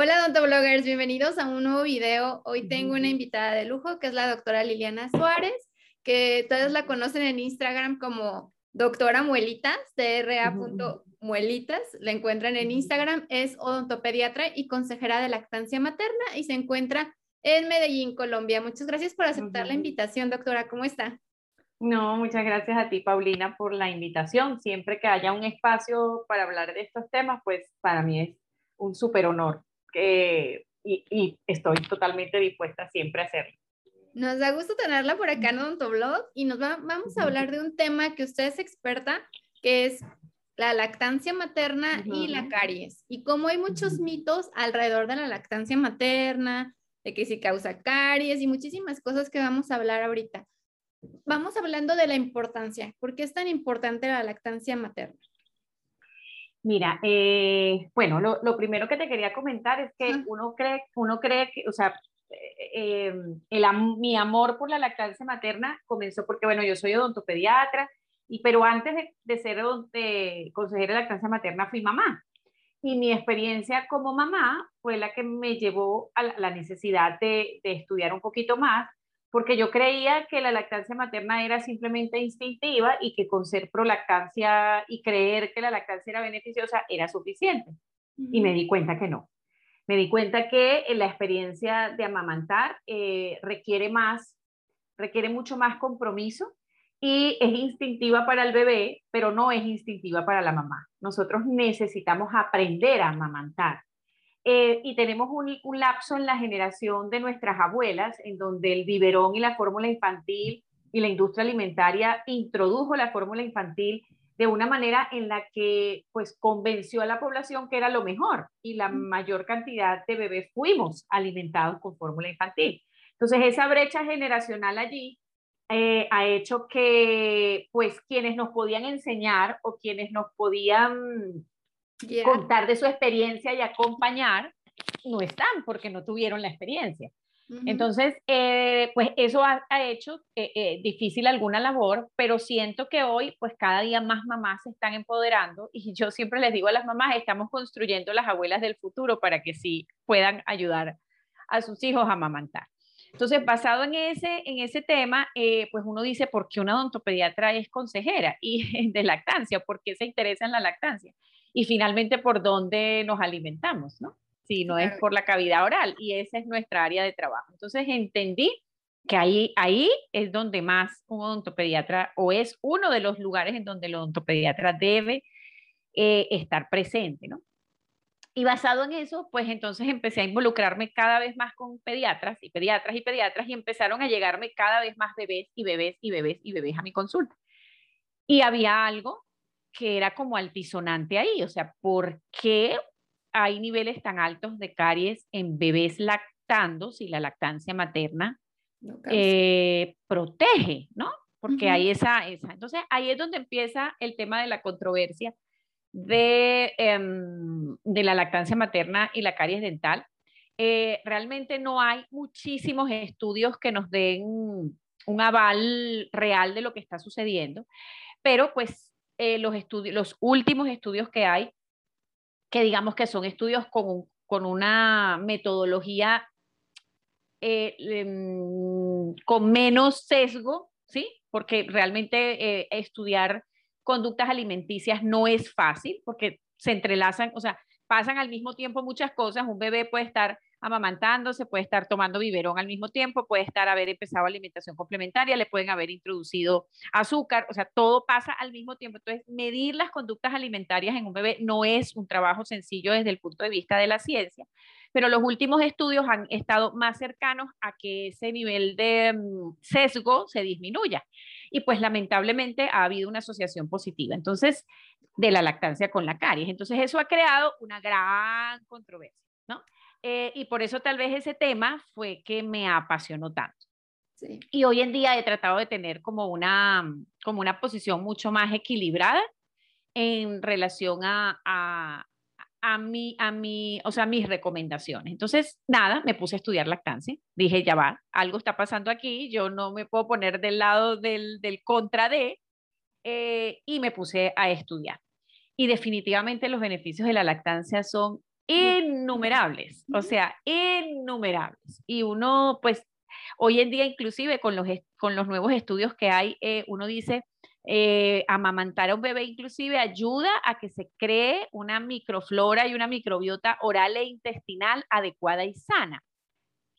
Hola odontobloggers, bienvenidos a un nuevo video. Hoy tengo una invitada de lujo que es la doctora Liliana Suárez, que todos la conocen en Instagram como doctora Muelitas, dra.muelitas. La encuentran en Instagram, es odontopediatra y consejera de lactancia materna y se encuentra en Medellín, Colombia. Muchas gracias por aceptar la invitación, doctora. ¿Cómo está? No, muchas gracias a ti, Paulina, por la invitación. Siempre que haya un espacio para hablar de estos temas, pues para mí es un súper honor y, y, estoy totalmente dispuesta siempre a hacerlo. Nos da gusto tenerla por acá en Odontoblog y nos vamos a hablar de un tema que usted es experta, que es la lactancia materna y la caries. Y como hay muchos mitos alrededor de la lactancia materna, de que si causa caries y muchísimas cosas que vamos a hablar ahorita. Vamos hablando de la importancia. ¿Por qué es tan importante la lactancia materna? Mira, eh, bueno, lo, primero que te quería comentar es que uno cree, uno cree que, o sea, eh, el, mi amor por la lactancia materna comenzó porque, bueno, yo soy odontopediatra, y, pero antes de, ser de consejera de lactancia materna fui mamá. Y mi experiencia como mamá fue la que me llevó a la, necesidad de, de estudiar un poquito más porque yo creía que la lactancia materna era simplemente instintiva y que con ser prolactancia y creer que la lactancia era beneficiosa era suficiente. Y me di cuenta que no. Me di cuenta que la experiencia de amamantar eh, requiere más, requiere mucho más compromiso y es instintiva para el bebé, pero no es instintiva para la mamá. Nosotros necesitamos aprender a amamantar. Eh, y tenemos un, un, lapso en la generación de nuestras abuelas, en donde el biberón y la fórmula infantil y la industria alimentaria introdujo la fórmula infantil de una manera en la que pues convenció a la población que era lo mejor y la mayor cantidad de bebés fuimos alimentados con fórmula infantil. Entonces esa brecha generacional allí eh, ha hecho que pues quienes nos podían enseñar o quienes nos podían contar de su experiencia y acompañar, no están porque no tuvieron la experiencia. Entonces, eh, pues eso ha, hecho eh, eh, difícil alguna labor, pero siento que hoy, pues cada día más mamás se están empoderando y yo siempre les digo a las mamás, estamos construyendo las abuelas del futuro para que sí puedan ayudar a sus hijos a amamantar. Entonces, basado en ese, en ese tema, pues uno dice, ¿por qué una odontopediatra es consejera y de lactancia? ¿Por qué se interesa en la lactancia? Y finalmente por dónde nos alimentamos, ¿no? Si no es por la cavidad oral y esa es nuestra área de trabajo. Entonces entendí que ahí, ahí es donde más un odontopediatra o es uno de los lugares en donde el odontopediatra debe eh, estar presente, ¿no? Y basado en eso, pues entonces empecé a involucrarme cada vez más con pediatras y pediatras y pediatras y empezaron a llegarme cada vez más bebés y bebés y bebés y bebés a mi consulta. Y había algo que era como altisonante ahí, o sea, ¿por qué hay niveles tan altos de caries en bebés lactando si la lactancia materna eh, protege, ¿no? Porque hay esa, esa. Entonces ahí es donde empieza el tema de la controversia de, em, de la lactancia materna y la caries dental. Eh, realmente no hay muchísimos estudios que nos den un aval real de lo que está sucediendo, pero pues eh, los, estudios, los últimos estudios que hay, que digamos que son estudios con, con una metodología eh, em, con menos sesgo, ¿sí? Porque realmente eh, estudiar conductas alimenticias no es fácil porque se entrelazan, o sea, pasan al mismo tiempo muchas cosas. Un bebé puede estar amamantándose, puede estar tomando biberón al mismo tiempo, puede estar haber empezado alimentación complementaria, le pueden haber introducido azúcar, o sea, todo pasa al mismo tiempo. Entonces, medir las conductas alimentarias en un bebé no es un trabajo sencillo desde el punto de vista de la ciencia, pero los últimos estudios han estado más cercanos a que ese nivel de mm, sesgo se disminuya. Y pues lamentablemente ha habido una asociación positiva. Entonces, de la lactancia con la caries. Entonces, eso ha creado una gran controversia, ¿no? Eh, y por eso tal vez ese tema fue que me apasionó tanto. Y hoy en día he tratado de tener como una, como una posición mucho más equilibrada en relación a, a, a, mi, a mi, o sea, mis recomendaciones. Entonces, nada, me puse a estudiar lactancia. Dije, ya va, algo está pasando aquí, yo no me puedo poner del lado del, del contra de, eh, y me puse a estudiar. Y definitivamente los beneficios de la lactancia son innumerables, o sea, innumerables. Y uno, pues, hoy en día inclusive con los, con los nuevos estudios que hay, eh, uno dice, eh, amamantar a un bebé inclusive ayuda a que se cree una microflora y una microbiota oral e intestinal adecuada y sana.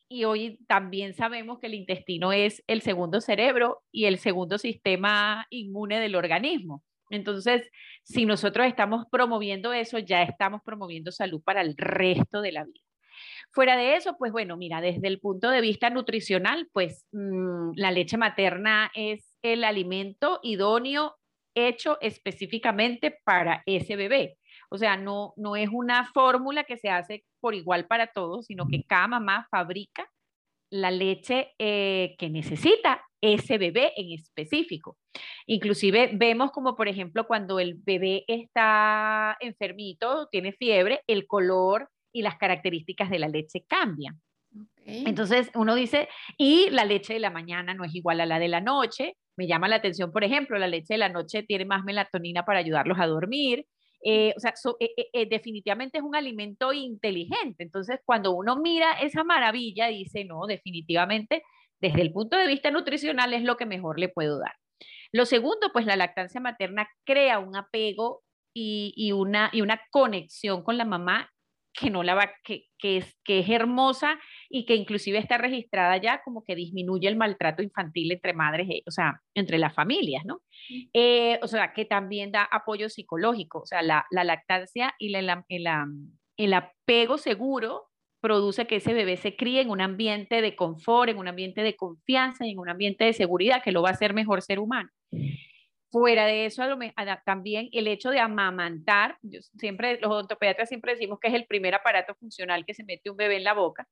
Y hoy también sabemos que el intestino es el segundo cerebro y el segundo sistema inmune del organismo. Entonces, si nosotros estamos promoviendo eso, ya estamos promoviendo salud para el resto de la vida. Fuera de eso, pues bueno, mira, desde el punto de vista nutricional, pues mm, la leche materna es el alimento idóneo hecho específicamente para ese bebé. O sea, no, no es una fórmula que se hace por igual para todos, sino que cada mamá fabrica la leche eh, que necesita ese bebé en específico. Inclusive vemos como, por ejemplo, cuando el bebé está enfermito, tiene fiebre, el color y las características de la leche cambian. Entonces uno dice, y la leche de la mañana no es igual a la de la noche. Me llama la atención, por ejemplo, la leche de la noche tiene más melatonina para ayudarlos a dormir. Eh, o sea, eh, eh, definitivamente es un alimento inteligente. Entonces, cuando uno mira esa maravilla, dice, no, definitivamente, desde el punto de vista nutricional es lo que mejor le puedo dar. Lo segundo, pues la lactancia materna crea un apego y, una, y una conexión con la mamá que no la va, que, que, es, que es hermosa y que inclusive está registrada ya como que disminuye el maltrato infantil entre madres, o sea, entre las familias, ¿no? Eh, o sea, que también da apoyo psicológico, o sea, la, la lactancia y la, el apego seguro produce que ese bebé se críe en un ambiente de confort, en un ambiente de confianza y en un ambiente de seguridad que lo va a hacer mejor ser humano. Fuera de eso, también el hecho de amamantar, siempre, los odontopediatras siempre decimos que es el primer aparato funcional que se mete un bebé en la boca,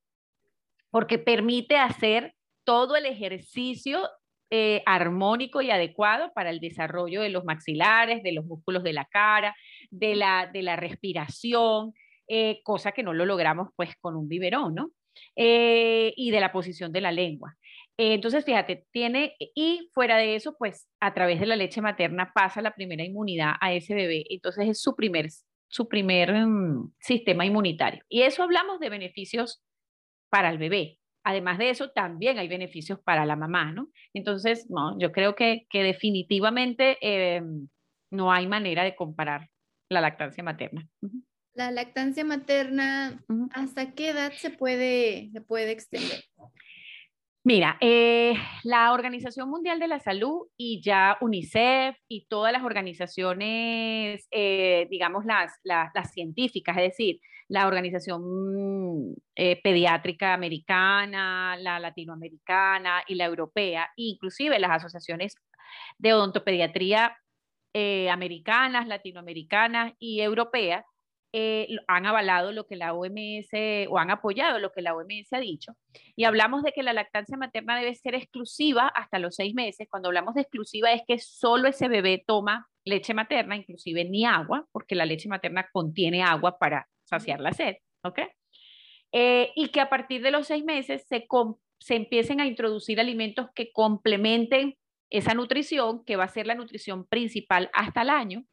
porque permite hacer todo el ejercicio eh, armónico y adecuado para el desarrollo de los maxilares, de los músculos de la cara, de la, de la respiración, eh, cosa que no lo logramos pues con un biberón, ¿no? Eh, y de la posición de la lengua. entonces, fíjate, tiene, y fuera de eso, pues a través de la leche materna pasa la primera inmunidad a ese bebé. Entonces es su primer, su primer mm, sistema inmunitario. Y eso hablamos de beneficios para el bebé. Además de eso, también hay beneficios para la mamá, ¿no? Entonces, no, yo creo que, que definitivamente eh, no hay manera de comparar la lactancia materna. La lactancia materna, ¿hasta qué edad se puede, se puede extender? Mira, eh, la Organización Mundial de la Salud y ya UNICEF y todas las organizaciones, eh, digamos, las, las, científicas, es decir, la Organización eh, Pediátrica Americana, la Latinoamericana y la Europea, inclusive las asociaciones de odontopediatría americanas, latinoamericanas y europeas, eh, han avalado lo que la OMS o han apoyado lo que la OMS ha dicho. Y hablamos de que la lactancia materna debe ser exclusiva hasta los seis meses. Cuando hablamos de exclusiva es que solo ese bebé toma leche materna, inclusive ni agua, porque la leche materna contiene agua para saciar la sed. ¿Ok? Eh, y que a partir de los seis meses se, se empiecen a introducir alimentos que complementen esa nutrición, que va a ser la nutrición principal hasta el año,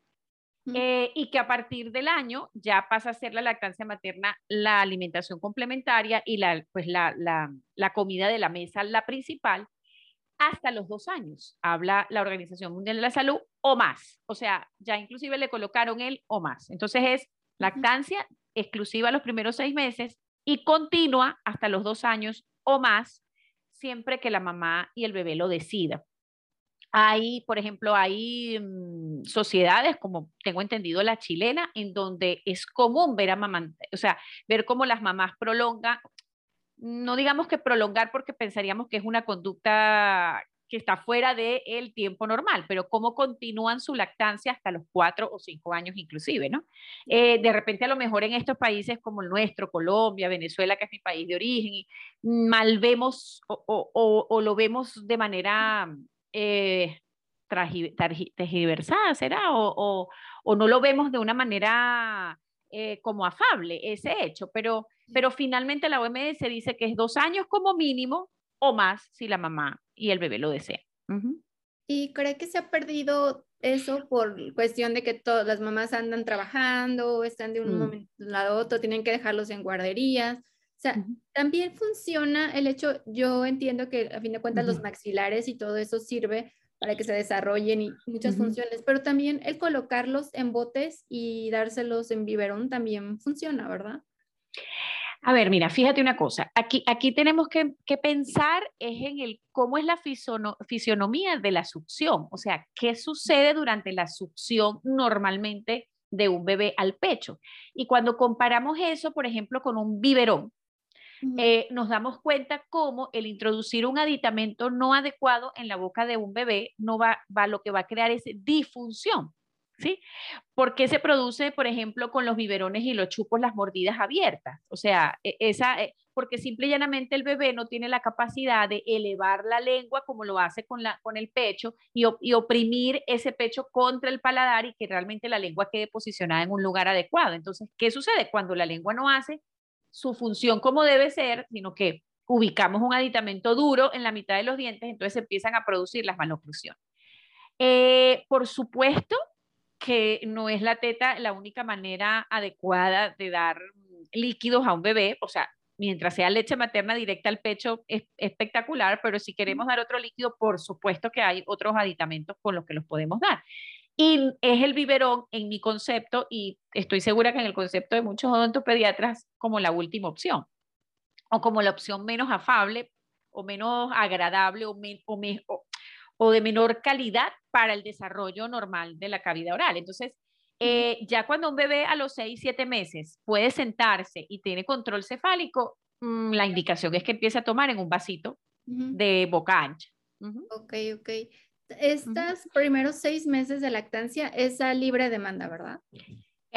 eh, y que a partir del año ya pasa a ser la lactancia materna la alimentación complementaria y la, pues la, la, la comida de la mesa la principal hasta los dos años, habla la Organización Mundial de la Salud, o más. O sea, ya inclusive le colocaron el o más. Entonces es lactancia exclusiva los primeros seis meses y continua hasta los dos años o más, siempre que la mamá y el bebé lo decidan. Hay, por ejemplo, hay mm, sociedades, como tengo entendido la chilena, en donde es común ver a mamá, o sea, ver cómo las mamás prolongan, no digamos que prolongar porque pensaríamos que es una conducta que está fuera del tiempo normal, pero cómo continúan su lactancia hasta los cuatro o cinco años inclusive, ¿no? Eh, de repente a lo mejor en estos países como el nuestro, Colombia, Venezuela, que es mi país de origen, mal vemos o, o lo vemos de manera eh, tergiversada, ¿será? O, no lo vemos de una manera eh, como afable ese hecho, pero, pero finalmente la OMS dice que es dos años como mínimo o más si la mamá y el bebé lo desean. ¿Y cree que se ha perdido eso por cuestión de que todas las mamás andan trabajando, están de un mm. momento a otro, tienen que dejarlos en guarderías. También funciona el hecho, yo entiendo que a fin de cuentas los maxilares y todo eso sirve para que se desarrollen y muchas funciones, pero también el colocarlos en botes y dárselos en biberón también funciona, ¿verdad? A ver, mira, fíjate una cosa. Aquí, aquí tenemos que, pensar es en el cómo es la fisionomía de la succión, o sea, qué sucede durante la succión normalmente de un bebé al pecho. Y cuando comparamos eso, por ejemplo, con un biberón, eh, nos damos cuenta cómo el introducir un aditamento no adecuado en la boca de un bebé no va, va lo que va a crear es disfunción. ¿sí? ¿Por qué se produce, por ejemplo, con los biberones y los chupos las mordidas abiertas? O sea, e, esa, eh, porque simple y llanamente el bebé no tiene la capacidad de elevar la lengua como lo hace con, la, con el pecho y, y oprimir ese pecho contra el paladar y que realmente la lengua quede posicionada en un lugar adecuado. Entonces, ¿qué sucede? Cuando la lengua no hace su función como debe ser, sino que ubicamos un aditamento duro en la mitad de los dientes, entonces empiezan a producir las maloclusiones. Eh, por supuesto, que no es la teta la única manera adecuada de dar líquidos a un bebé, o sea, mientras sea leche materna directa al pecho es espectacular, pero si queremos dar otro líquido, por supuesto que hay otros aditamentos con los que los podemos dar. Y es el biberón en mi concepto, y estoy segura que en el concepto de muchos odontopediatras, como la última opción, o como la opción menos afable, o menos agradable, o, o, o de menor calidad para el desarrollo normal de la cavidad oral. Entonces, eh, ya cuando un bebé a los 6, 7 meses puede sentarse y tiene control cefálico, mm, la indicación es que empiece a tomar en un vasito de boca ancha. Ok, ok. Estos primeros seis meses de lactancia es a libre demanda, ¿verdad?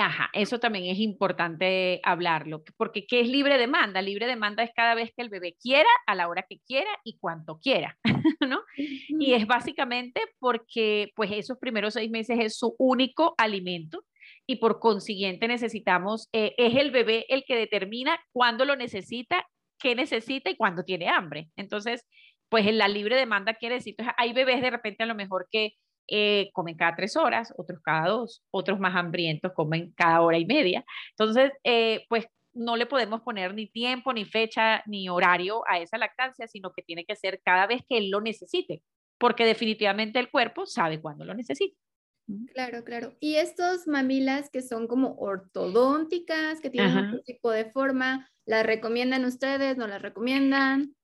Ajá, eso también es importante hablarlo, porque ¿qué es libre demanda? Libre demanda es cada vez que el bebé quiera, a la hora que quiera y cuanto quiera, ¿no? Y es básicamente porque pues esos primeros seis meses es su único alimento y por consiguiente necesitamos, eh, es el bebé el que determina cuándo lo necesita, qué necesita y cuándo tiene hambre. Entonces, pues en la libre demanda quiere decir, hay bebés de repente a lo mejor que eh, comen cada tres horas, otros cada dos, otros más hambrientos comen cada hora y media. Entonces, eh, pues no le podemos poner ni tiempo, ni fecha, ni horario a esa lactancia, sino que tiene que ser cada vez que él lo necesite, porque definitivamente el cuerpo sabe cuándo lo necesita. Claro, claro. Y estos mamilas que son como ortodónticas, que tienen un tipo de forma, ¿las recomiendan ustedes? ¿No las recomiendan?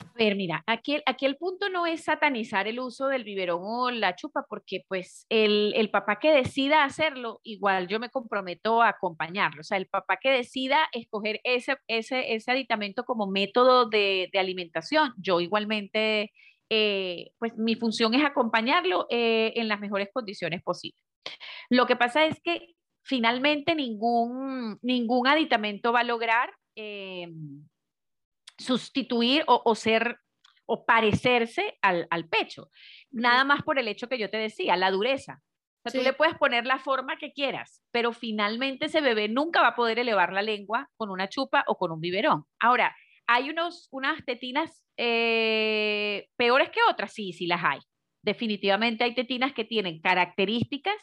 A ver, mira, aquí, aquí el punto no es satanizar el uso del biberón o la chupa, porque pues el, el, papá que decida hacerlo, igual yo me comprometo a acompañarlo. O sea, el papá que decida escoger ese, ese, ese aditamento como método de, de alimentación, yo igualmente, eh, pues mi función es acompañarlo eh, en las mejores condiciones posibles. Lo que pasa es que finalmente ningún, ningún aditamento va a lograr... Eh, sustituir o, ser o parecerse al, pecho. Nada más por el hecho que yo te decía, la dureza. O sea, tú le puedes poner la forma que quieras, pero finalmente ese bebé nunca va a poder elevar la lengua con una chupa o con un biberón. Ahora, ¿hay unos, unas tetinas eh, peores que otras? Sí, sí las hay. Definitivamente hay tetinas que tienen características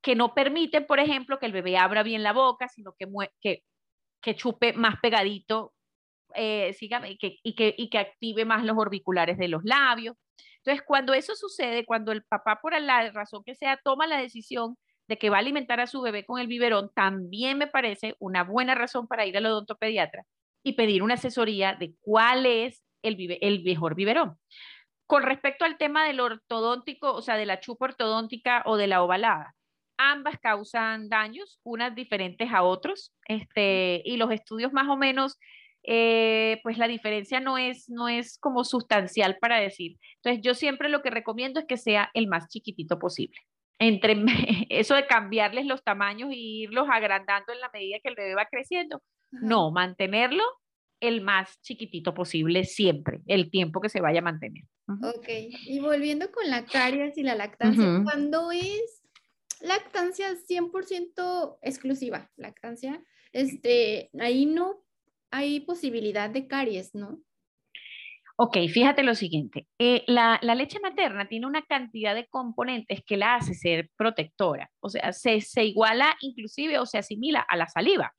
que no permiten, por ejemplo, que el bebé abra bien la boca, sino que, que, que chupe más pegadito eh, y, que, y, que, active más los orbiculares de los labios. Entonces, cuando eso sucede, cuando el papá, por la razón que sea, toma la decisión de que va a alimentar a su bebé con el biberón, también me parece una buena razón para ir al odontopediatra y pedir una asesoría de cuál es el, el mejor biberón. Con respecto al tema del ortodóntico, o sea, de la chupa ortodóntica o de la ovalada, ambas causan daños, unas diferentes a otros, este, y los estudios más o menos eh, pues la diferencia no es, no es como sustancial para decir. Entonces yo siempre lo que recomiendo es que sea el más chiquitito posible. Entre eso de cambiarles los tamaños e irlos agrandando en la medida que el bebé va creciendo, no, mantenerlo el más chiquitito posible siempre, el tiempo que se vaya a mantener. Ok, y volviendo con la caries y la lactancia, cuando es lactancia 100% exclusiva, lactancia, este, ahí no hay posibilidad de caries, ¿no? Ok, fíjate lo siguiente. Eh, la, leche materna tiene una cantidad de componentes que la hace ser protectora. O sea, se, iguala inclusive o se asimila a la saliva.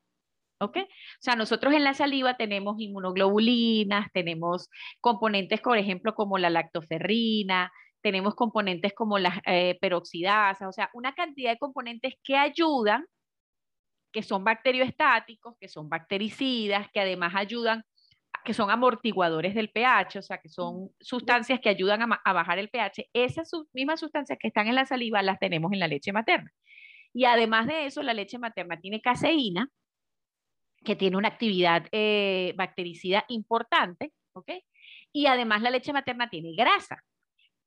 ¿Ok? O sea, nosotros en la saliva tenemos inmunoglobulinas, tenemos componentes, por ejemplo, como la lactoferrina, tenemos componentes como las eh, peroxidasas, o sea, una cantidad de componentes que ayudan, que son bacterioestáticos, que son bactericidas, que además ayudan, que son amortiguadores del pH, o sea, que son sustancias que ayudan a, a bajar el pH. Esas mismas sustancias que están en la saliva las tenemos en la leche materna. Y además de eso, la leche materna tiene caseína, que tiene una actividad eh, bactericida importante, ¿ok? Y además la leche materna tiene grasa,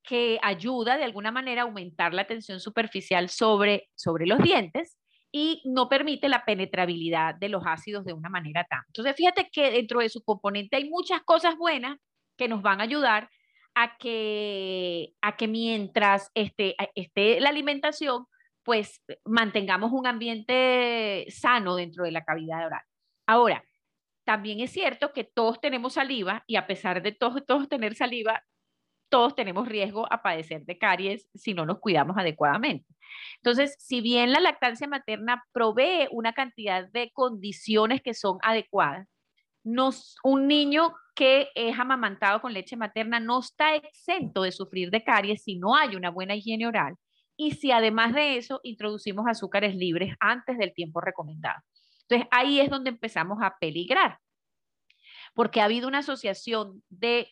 que ayuda de alguna manera a aumentar la tensión superficial sobre, sobre los dientes y no permite la penetrabilidad de los ácidos de una manera tan. Entonces, fíjate que dentro de su componente hay muchas cosas buenas que nos van a ayudar a que, a que mientras esté, esté la alimentación, pues mantengamos un ambiente sano dentro de la cavidad oral. Ahora, también es cierto que todos tenemos saliva y a pesar de todos, todos tener saliva, todos tenemos riesgo a padecer de caries si no nos cuidamos adecuadamente. Entonces, si bien la lactancia materna provee una cantidad de condiciones que son adecuadas, un niño que es amamantado con leche materna no está exento de sufrir de caries si no hay una buena higiene oral y si además de eso introducimos azúcares libres antes del tiempo recomendado. Entonces ahí es donde empezamos a peligrar, porque ha habido una asociación de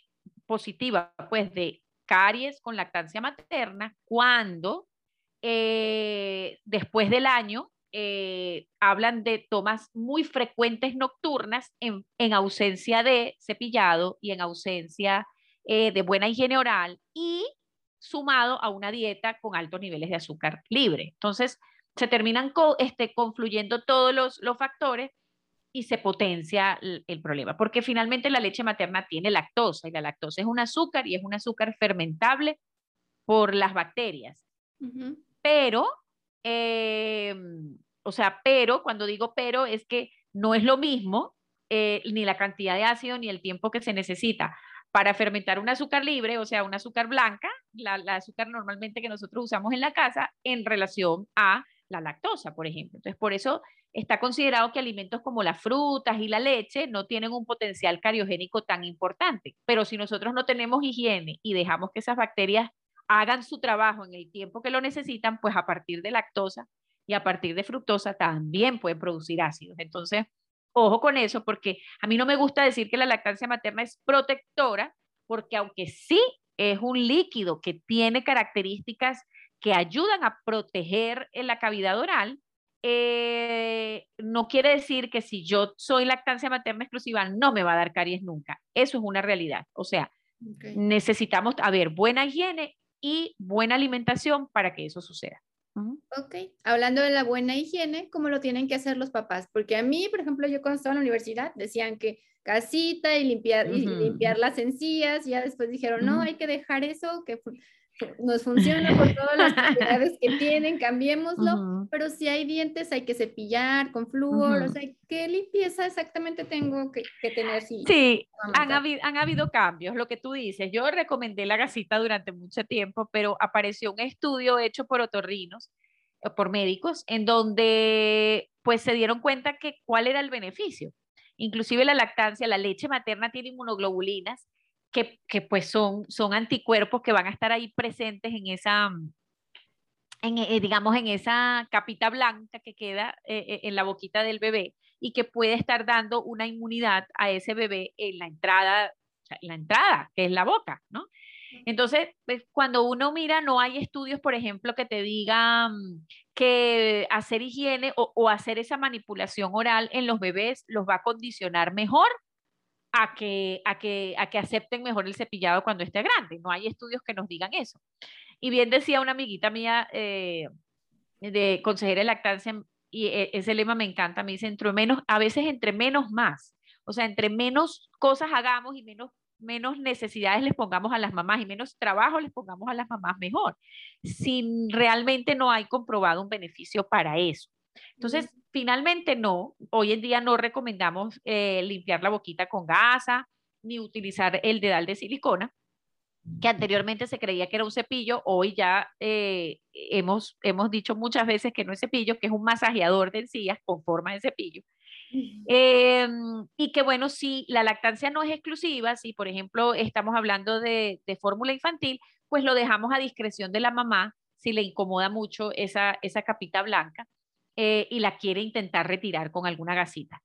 positiva, pues de caries con lactancia materna, cuando eh, después del año eh, hablan de tomas muy frecuentes nocturnas en, ausencia de cepillado y en ausencia eh, de buena higiene oral y sumado a una dieta con altos niveles de azúcar libre. Entonces, se terminan este, confluyendo todos los, factores y se potencia el, problema, porque finalmente la leche materna tiene lactosa y la lactosa es un azúcar y es un azúcar fermentable por las bacterias. Pero, em, o sea, pero, cuando digo pero, es que no es lo mismo eh, ni la cantidad de ácido ni el tiempo que se necesita para fermentar un azúcar libre, o sea, un azúcar blanca, la, la azúcar normalmente que nosotros usamos en la casa, en relación a la lactosa, por ejemplo. Entonces, por eso está considerado que alimentos como las frutas y la leche no tienen un potencial cariogénico tan importante. Pero si nosotros no tenemos higiene y dejamos que esas bacterias hagan su trabajo en el tiempo que lo necesitan, pues a partir de lactosa y a partir de fructosa también pueden producir ácidos. Entonces, ojo con eso, porque a mí no me gusta decir que la lactancia materna es protectora, porque aunque sí es un líquido que tiene características que ayudan a proteger la cavidad oral, eh, no quiere decir que si yo soy lactancia materna exclusiva no me va a dar caries nunca. Eso es una realidad. O sea, necesitamos, haber buena higiene y buena alimentación para que eso suceda. Ok, hablando de la buena higiene, ¿cómo lo tienen que hacer los papás? Porque a mí, por ejemplo, yo cuando estaba en la universidad decían que casita y limpiar, y limpiar las encías, y ya después dijeron, no, hay que dejar eso, que nos funciona con todas las propiedades que tienen, cambiémoslo, pero si hay dientes hay que cepillar con flúor, o sea, ¿qué limpieza exactamente tengo que, tener? sí, han habido, han habido cambios, lo que tú dices, yo recomendé la gasita durante mucho tiempo, pero apareció un estudio hecho por otorrinos, eh, por médicos, en donde pues se dieron cuenta que cuál era el beneficio. Inclusive la lactancia, la leche materna tiene inmunoglobulinas que, pues son, son anticuerpos que van a estar ahí presentes en esa, en, eh, digamos, en esa capita blanca que queda eh, eh, en la boquita del bebé y que puede estar dando una inmunidad a ese bebé en la entrada, en la entrada, que es la boca, ¿no? Entonces, pues, cuando uno mira, no hay estudios, por ejemplo, que te digan que hacer higiene o, o, hacer esa manipulación oral en los bebés los va a condicionar mejor a que, a, que, a que acepten mejor el cepillado cuando esté grande. No hay estudios que nos digan eso. Y bien decía una amiguita mía eh, de consejera de lactancia, y e, ese lema me encanta, me dice, entre menos, a veces entre menos más. O sea, entre menos cosas hagamos y menos, menos necesidades les pongamos a las mamás y menos trabajo les pongamos a las mamás, mejor. Si realmente no hay comprobado un beneficio para eso. Entonces, finalmente no, hoy en día no recomendamos eh, limpiar la boquita con gasa, ni utilizar el dedal de silicona, que anteriormente se creía que era un cepillo, hoy ya eh, hemos, hemos dicho muchas veces que no es cepillo, que es un masajeador de encías con forma de cepillo. Em, y que bueno, si la lactancia no es exclusiva, si por ejemplo estamos hablando de, de fórmula infantil, pues lo dejamos a discreción de la mamá si le incomoda mucho esa, esa capita blanca eh, y la quiere intentar retirar con alguna gasita.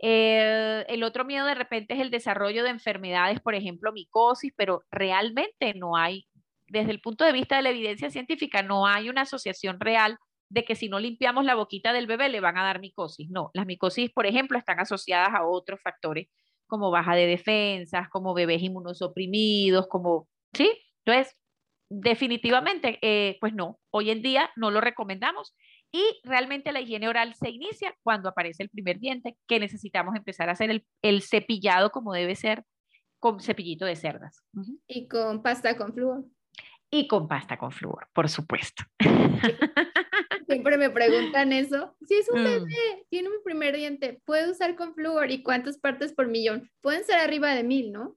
Eh, el otro miedo de repente es el desarrollo de enfermedades, por ejemplo, micosis, pero realmente no hay, desde el punto de vista de la evidencia científica, no hay una asociación real de que si no limpiamos la boquita del bebé le van a dar micosis. No, las micosis, por ejemplo, están asociadas a otros factores como baja de defensas, como bebés inmunosuprimidos, como, ¿sí? Entonces, definitivamente, eh, pues no, hoy en día no lo recomendamos y realmente la higiene oral se inicia cuando aparece el primer diente, que necesitamos empezar a hacer el, cepillado como debe ser con cepillito de cerdas. Y con pasta con flúor. Y con pasta con flúor, por supuesto. Siempre me preguntan eso. Si es un mm. bebé, tiene un primer diente, ¿puede usar con flúor y cuántas partes por millón? Pueden ser arriba de mil, ¿no?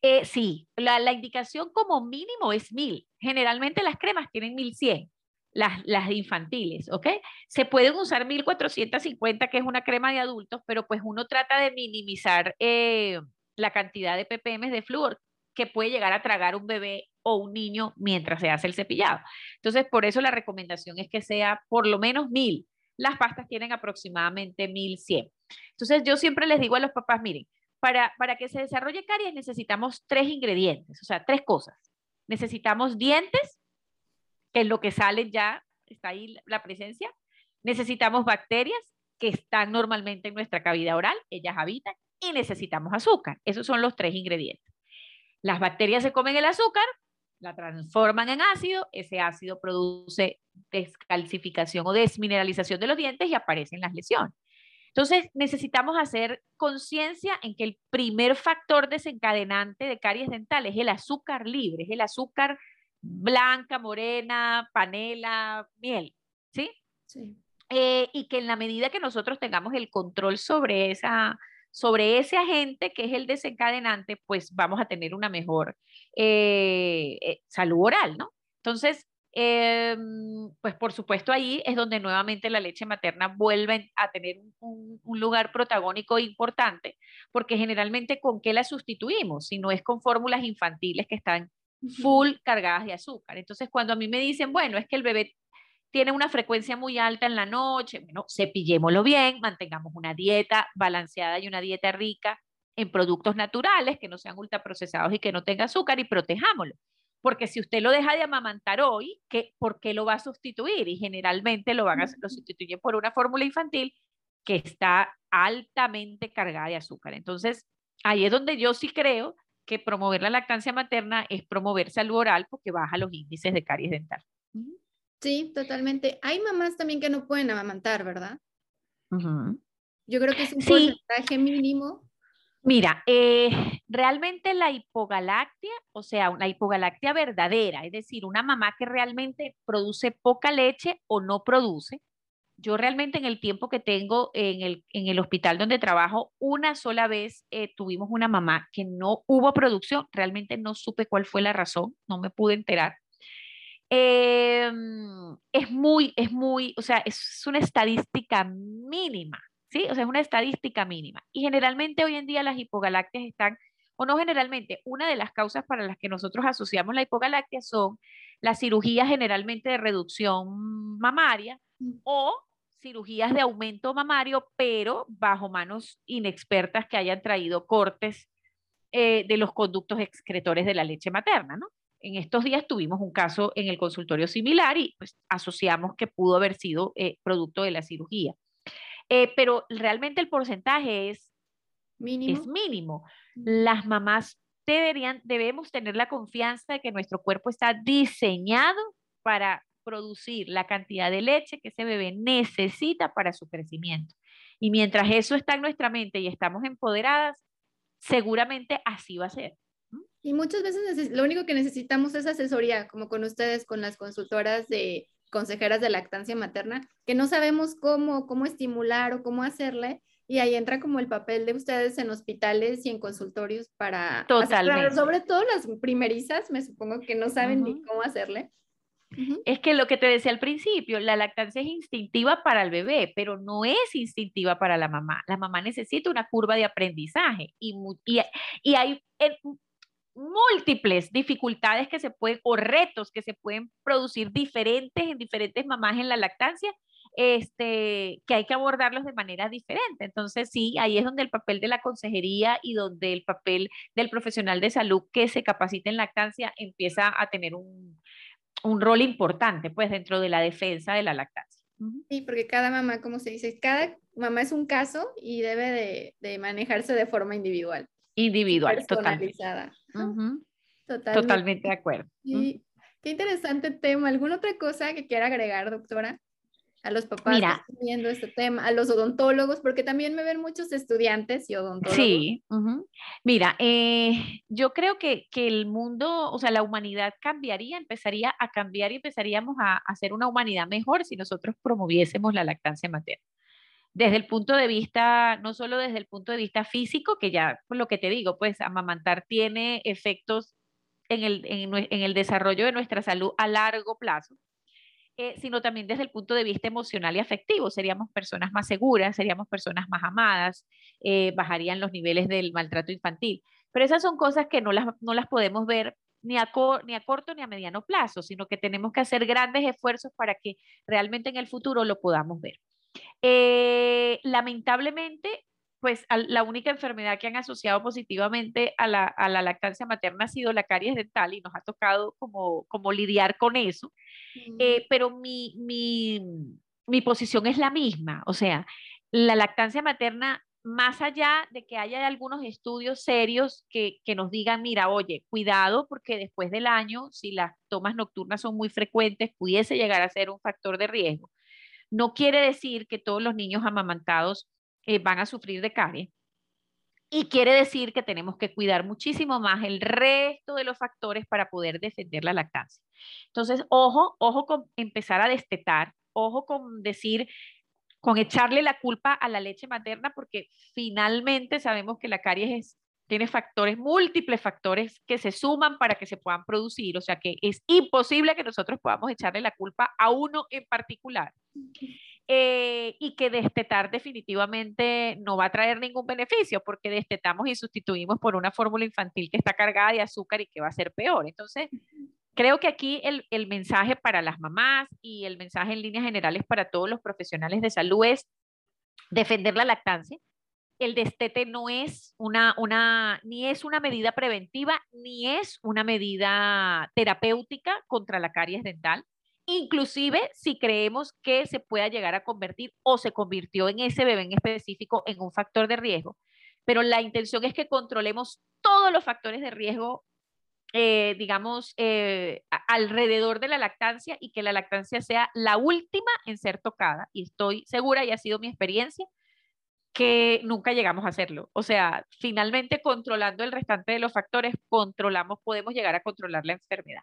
Eh, sí, la, la, indicación como mínimo es mil. Generalmente las cremas tienen 1100 las, infantiles, ¿ok? Se pueden usar 1450, que es una crema de adultos, pero pues uno trata de minimizar eh, la cantidad de ppm de flúor que puede llegar a tragar un bebé o un niño mientras se hace el cepillado. Entonces, por eso la recomendación es que sea por lo menos 1000. Las pastas tienen aproximadamente 1100. Entonces, yo siempre les digo a los papás, miren, para, para que se desarrolle caries necesitamos tres ingredientes, o sea, tres cosas. Necesitamos dientes, que es lo que sale ya, está ahí la presencia. Necesitamos bacterias que están normalmente en nuestra cavidad oral, ellas habitan, y necesitamos azúcar. Esos son los tres ingredientes. Las bacterias se comen el azúcar, la transforman en ácido, ese ácido produce descalcificación o desmineralización de los dientes y aparecen las lesiones. Entonces, necesitamos hacer conciencia en que el primer factor desencadenante de caries dentales es el azúcar libre, es el azúcar blanca, morena, panela, miel, ¿sí? Sí. Eh, y que en la medida que nosotros tengamos el control sobre, esa, sobre ese agente que es el desencadenante, pues vamos a tener una mejor eh, eh, salud oral, ¿no? Entonces, pues por supuesto ahí es donde nuevamente la leche materna vuelve a tener un, un, lugar protagónico importante, porque generalmente con qué la sustituimos, si no es con fórmulas infantiles que están full cargadas de azúcar. Entonces, cuando a mí me dicen, bueno, es que el bebé tiene una frecuencia muy alta en la noche, bueno, cepillémoslo bien, mantengamos una dieta balanceada y una dieta rica en productos naturales que no sean ultraprocesados y que no tenga azúcar y protejámoslo. Porque si usted lo deja de amamantar hoy, ¿qué, ¿por qué lo va a sustituir? Y generalmente lo, van a, lo sustituyen por una fórmula infantil que está altamente cargada de azúcar. Entonces, ahí es donde yo sí creo que promover la lactancia materna es promover salud oral porque baja los índices de caries dental. Sí, totalmente. Hay mamás también que no pueden amamantar, ¿verdad? Yo creo que es un porcentaje mínimo. Mira, eh, realmente la hipogalactia, o sea, una hipogalactia verdadera, es decir, una mamá que realmente produce poca leche o no produce, yo realmente en el tiempo que tengo en el, en el hospital donde trabajo, una sola vez eh, tuvimos una mamá que no hubo producción, realmente no supe cuál fue la razón, no me pude enterar. Em, es muy, es muy, o sea, es una estadística mínima, ¿sí? O sea, es una estadística mínima. Y generalmente hoy en día las hipogalactias están, o no generalmente, una de las causas para las que nosotros asociamos la hipogalactia son las cirugías generalmente de reducción mamaria mm. o cirugías de aumento mamario, pero bajo manos inexpertas que hayan traído cortes eh, de los conductos excretores de la leche materna, ¿no? En estos días tuvimos un caso en el consultorio similar y pues asociamos que pudo haber sido eh, producto de la cirugía. Eh, pero realmente el porcentaje es mínimo. Es mínimo. Las mamás deberían, debemos tener la confianza de que nuestro cuerpo está diseñado para producir la cantidad de leche que ese bebé necesita para su crecimiento. Y mientras eso está en nuestra mente y estamos empoderadas, seguramente así va a ser. Y muchas veces lo único que necesitamos es asesoría, como con ustedes, con las consultoras de consejeras de lactancia materna, que no sabemos cómo, cómo estimular o cómo hacerle. Y ahí entra como el papel de ustedes en hospitales y en consultorios para... Totalmente. sobre todo las primerizas, me supongo que no saben ni cómo hacerle. Es que lo que te decía al principio, la lactancia es instintiva para el bebé, pero no es instintiva para la mamá. La mamá necesita una curva de aprendizaje y, y, hay múltiples dificultades que se pueden, o retos que se pueden producir diferentes en diferentes mamás en la lactancia, este, que hay que abordarlos de manera diferente. Entonces, sí, ahí es donde el papel de la consejería y donde el papel del profesional de salud que se capacita en lactancia empieza a tener un, un rol importante, pues, dentro de la defensa de la lactancia. Sí, porque cada mamá, como se dice, cada mamá es un caso y debe de, de manejarse de forma individual. Individual, personalizada. Totalmente. Totalmente de acuerdo. Qué interesante tema. ¿Alguna otra cosa que quiera agregar, doctora? A los papás que están viendo este tema, a los odontólogos, porque también me ven muchos estudiantes y odontólogos. Sí, mira, eh, yo creo que, que, el mundo, o sea, la humanidad cambiaría, empezaría a cambiar y empezaríamos a, hacer una humanidad mejor si nosotros promoviésemos la lactancia materna. Desde el punto de vista, no solo desde el punto de vista físico, que ya, por lo que te digo, pues amamantar tiene efectos en el, en, en el desarrollo de nuestra salud a largo plazo, eh, sino también desde el punto de vista emocional y afectivo. Seríamos personas más seguras, seríamos personas más amadas, eh, bajarían los niveles del maltrato infantil. Pero esas son cosas que no las, no las podemos ver ni a, corto ni a mediano plazo, sino que tenemos que hacer grandes esfuerzos para que realmente en el futuro lo podamos ver. Eh, lamentablemente, pues la única enfermedad que han asociado positivamente a la, a la, lactancia materna ha sido la caries dental y nos ha tocado como, como lidiar con eso. Eh, pero mi, mi, mi posición es la misma, o sea, la lactancia materna más allá de que haya algunos estudios serios que, que, nos digan, mira, oye, cuidado porque después del año, si las tomas nocturnas son muy frecuentes, pudiese llegar a ser un factor de riesgo. No quiere decir que todos los niños amamantados eh, van a sufrir de caries. Y quiere decir que tenemos que cuidar muchísimo más el resto de los factores para poder defender la lactancia. Entonces, ojo, ojo con empezar a destetar, ojo con decir, con echarle la culpa a la leche materna, porque finalmente sabemos que la caries tiene factores, múltiples factores que se suman para que se puedan producir, o sea que es imposible que nosotros podamos echarle la culpa a uno en particular. Eh, y que destetar definitivamente no va a traer ningún beneficio porque destetamos y sustituimos por una fórmula infantil que está cargada de azúcar y que va a ser peor. Entonces, creo que aquí el, el mensaje para las mamás y el mensaje en líneas generales para todos los profesionales de salud es defender la lactancia. El destete no es una, una, ni es una medida preventiva, ni es una medida terapéutica contra la caries dental inclusive si creemos que se pueda llegar a convertir o se convirtió en ese bebé en específico en un factor de riesgo. Pero la intención es que controlemos todos los factores de riesgo, eh, digamos, eh, alrededor de la lactancia y que la lactancia sea la última en ser tocada. Y estoy segura, y ha sido mi experiencia, que nunca llegamos a hacerlo. O sea, finalmente controlando el restante de los factores, controlamos, podemos llegar a controlar la enfermedad.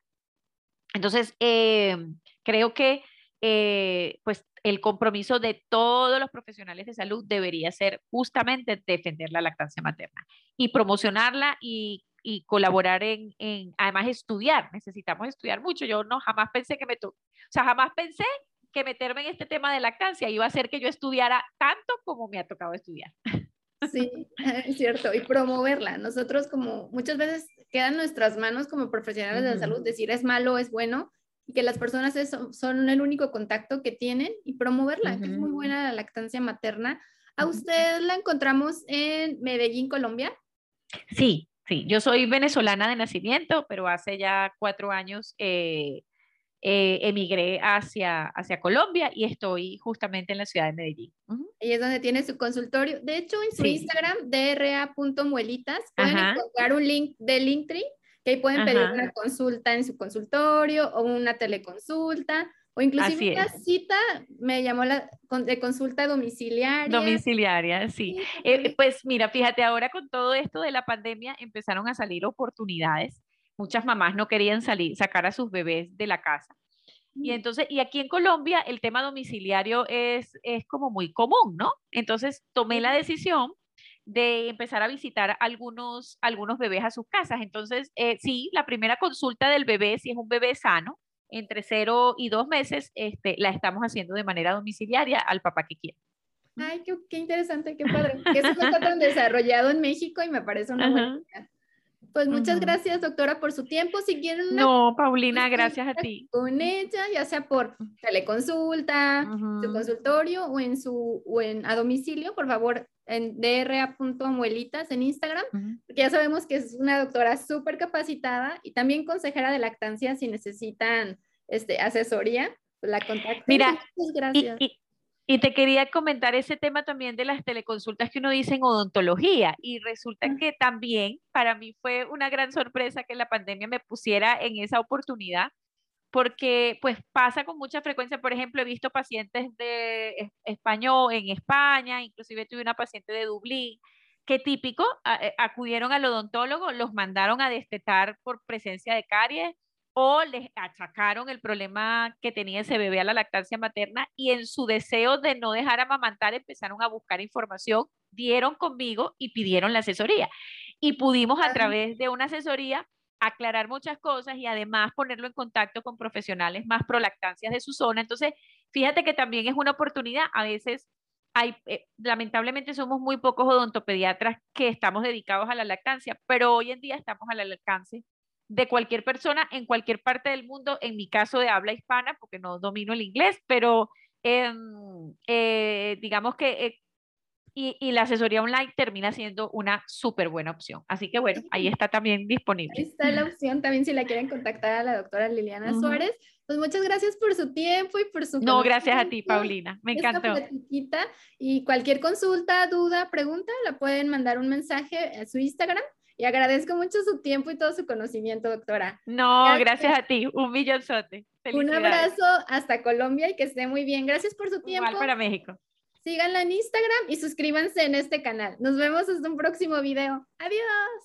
Entonces, eh, creo que eh, pues el compromiso de todos los profesionales de salud debería ser justamente defender la lactancia materna y promocionarla y, colaborar en, además estudiar. Necesitamos estudiar mucho. Yo no jamás pensé que me, o sea, jamás pensé que meterme en este tema de lactancia iba a hacer que yo estudiara tanto como me ha tocado estudiar. Sí, es cierto, y promoverla. Nosotros como muchas veces quedan nuestras manos como profesionales de la salud decir es malo, es bueno, y que las personas son el único contacto que tienen y promoverla, que es muy buena la lactancia materna. ¿A usted la encontramos en Medellín, Colombia? Sí, sí, yo soy venezolana de nacimiento, pero hace ya cuatro años eh, eh, emigré hacia, hacia Colombia y estoy justamente en la ciudad de Medellín. Y es donde tiene su consultorio. De hecho, en su Instagram, dra.muelitas, pueden encontrar un link de Linktree, que ahí pueden pedir una consulta en su consultorio o una teleconsulta. O inclusive una cita, me llamó la de consulta domiciliaria. Domiciliaria, sí. Eh, pues mira, fíjate, ahora con todo esto de la pandemia empezaron a salir oportunidades muchas mamás no querían salir, sacar a sus bebés de la casa. Y entonces, y aquí en Colombia el tema domiciliario es, es como muy común, ¿no? Entonces tomé la decisión de empezar a visitar algunos, algunos bebés a sus casas. Entonces, eh, sí, la primera consulta del bebé, si es un bebé sano, entre cero y dos meses, este, la estamos haciendo de manera domiciliaria al papá que quiera. Ay, qué, qué interesante, qué padre. Eso no está tan desarrollado en México y me parece una buena idea. Pues muchas gracias, doctora, por su tiempo. Si quieren No, Paulina, gracias a ti. Con ella, ya sea por teleconsulta, su consultorio o en su o en a domicilio, por favor, en dra.amuelitas en Instagram, porque ya sabemos que es una doctora súper capacitada y también consejera de lactancia si necesitan este, asesoría, pues la contacten. Mira, muchas gracias. Y te quería comentar ese tema también de las teleconsultas que uno dice en odontología. Y resulta que también para mí fue una gran sorpresa que la pandemia me pusiera en esa oportunidad, porque pues pasa con mucha frecuencia. Por ejemplo, he visto pacientes de español en España, inclusive tuve una paciente de Dublín, que típico, eh, acudieron al odontólogo, los mandaron a destetar por presencia de caries o les achacaron el problema que tenía ese bebé a la lactancia materna y en su deseo de no dejar amamantar empezaron a buscar información, dieron conmigo y pidieron la asesoría. Y pudimos a través de una asesoría aclarar muchas cosas y además ponerlo en contacto con profesionales más pro lactancias de su zona. Entonces, fíjate que también es una oportunidad. A veces hay, eh, lamentablemente somos muy pocos odontopediatras que estamos dedicados a la lactancia, pero hoy en día estamos al alcance de cualquier persona en cualquier parte del mundo, en mi caso de habla hispana, porque no domino el inglés, pero em, eh, digamos que... Eh, y, la asesoría online termina siendo una súper buena opción. Así que bueno, ahí está también disponible. Ahí está la opción también si la quieren contactar a la doctora Liliana Suárez. Pues muchas gracias por su tiempo y por su... No, gracias a ti, Paulina. Me encantó. Y cualquier consulta, duda, pregunta, la pueden mandar un mensaje a su Instagram y agradezco mucho su tiempo y todo su conocimiento, doctora. No, gracias, a ti. Un millonzote. Un abrazo hasta Colombia y que esté muy bien. Gracias por su tiempo. Igual para México. Síganla en Instagram y suscríbanse en este canal. Nos vemos hasta un próximo video. Adiós.